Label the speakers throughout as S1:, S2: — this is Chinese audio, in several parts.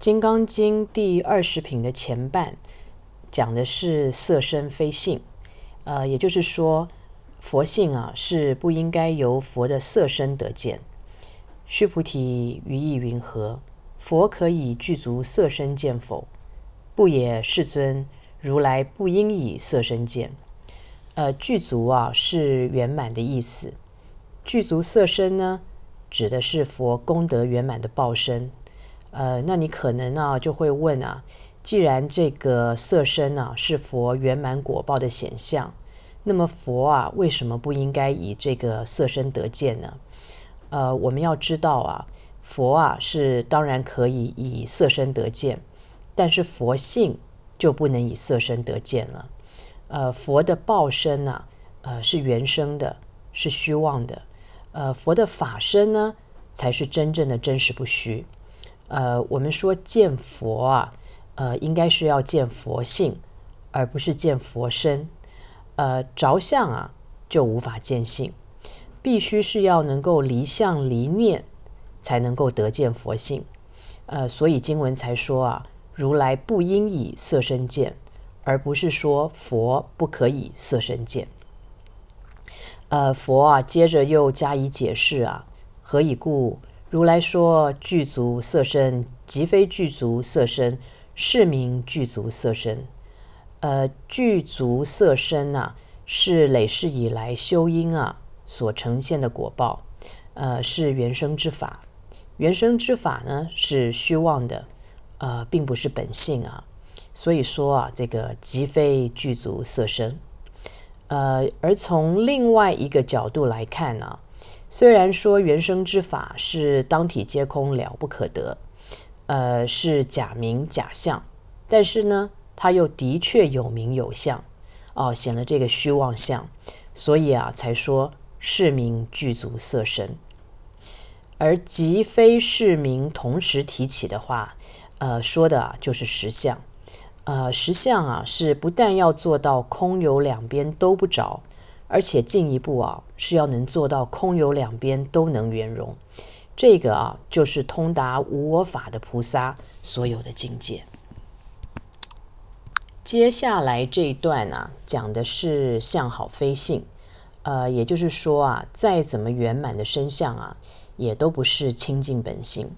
S1: 金刚经第二十品的前半讲的是色身非性，呃，也就是说，佛性啊是不应该由佛的色身得见。须菩提，于意云何？佛可以具足色身见否？不也，世尊。如来不应以色身见。呃，具足啊是圆满的意思。具足色身呢，指的是佛功德圆满的报身。呃，那你可能啊就会问啊，既然这个色身啊是佛圆满果报的显象，那么佛啊为什么不应该以这个色身得见呢？呃，我们要知道啊，佛啊是当然可以以色身得见，但是佛性就不能以色身得见了。呃，佛的报身呢，呃是原生的，是虚妄的。呃，佛的法身呢，才是真正的真实不虚。呃，我们说见佛啊，呃，应该是要见佛性，而不是见佛身。呃，着相啊，就无法见性，必须是要能够离相离念，才能够得见佛性。呃，所以经文才说啊，如来不应以色身见，而不是说佛不可以色身见。呃，佛啊，接着又加以解释啊，何以故？如来说具足色身，即非具足色身，是名具足色身。呃，具足色身啊，是累世以来修因啊所呈现的果报，呃，是缘生之法。缘生之法呢，是虚妄的，呃，并不是本性啊。所以说啊，这个即非具足色身。呃，而从另外一个角度来看呢、啊。虽然说原生之法是当体皆空，了不可得，呃，是假名假相，但是呢，它又的确有名有相，哦，显了这个虚妄相，所以啊，才说是名具足色身。而即非是名同时提起的话，呃，说的啊就是实相，呃，实相啊是不但要做到空有两边都不着。而且进一步啊，是要能做到空有两边都能圆融，这个啊，就是通达无我法的菩萨所有的境界。接下来这一段啊，讲的是相好非性，呃，也就是说啊，再怎么圆满的身相啊，也都不是清净本性。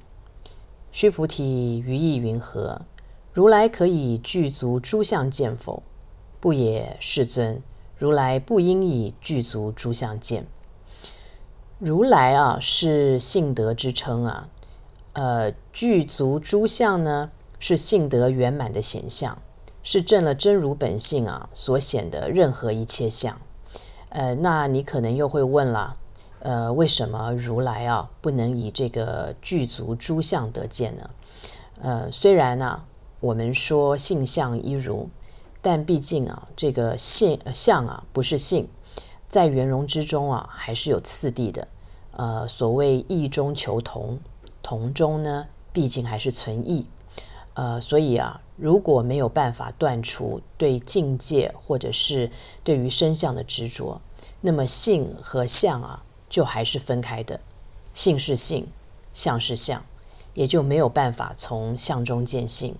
S1: 须菩提，于意云何？如来可以具足诸相见否？不也，世尊。如来不应以具足诸相见。如来啊，是性德之称啊。呃，具足诸相呢，是性德圆满的显相，是证了真如本性啊所显的任何一切相。呃，那你可能又会问了，呃，为什么如来啊不能以这个具足诸相得见呢？呃，虽然呢、我们说性相一如。但毕竟啊，这个性相啊不是性，在圆融之中啊还是有次第的。呃，所谓异中求同，同中呢毕竟还是存异。呃，所以啊，如果没有办法断除对境界或者是对于身相的执着，那么性和相啊就还是分开的。性是性，相是相，也就没有办法从相中见性。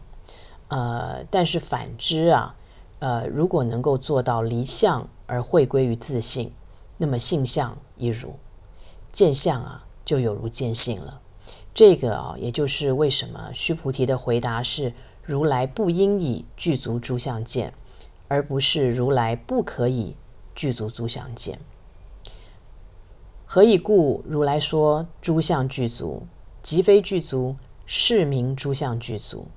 S1: 呃，但是反之啊。呃，如果能够做到离相而回归于自性，那么性相亦如，见相啊，就有如见性了。这个啊，也就是为什么须菩提的回答是：如来不应以具足诸相见，而不是如来不可以具足诸相见。何以故？如来说诸相具足，即非具足，是名诸相具足。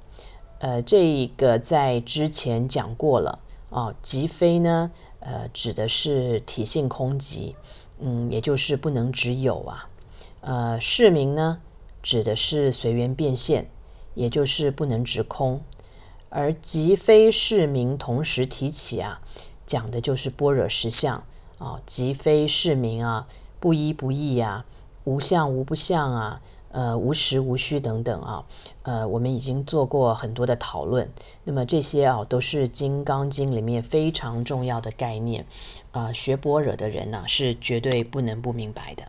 S1: 呃，这个在之前讲过了啊，即非呢，呃，指的是体性空寂，嗯，也就是不能只有啊。呃，是名呢，指的是随缘变现，也就是不能执空。而即非是名同时提起啊，讲的就是般若实相啊，即非是名啊，不依不异啊，无相无不相啊。呃，无实无虚等等啊，呃，我们已经做过很多的讨论。那么这些啊，都是《金刚经》里面非常重要的概念。呃，学般若的人呢、是绝对不能不明白的。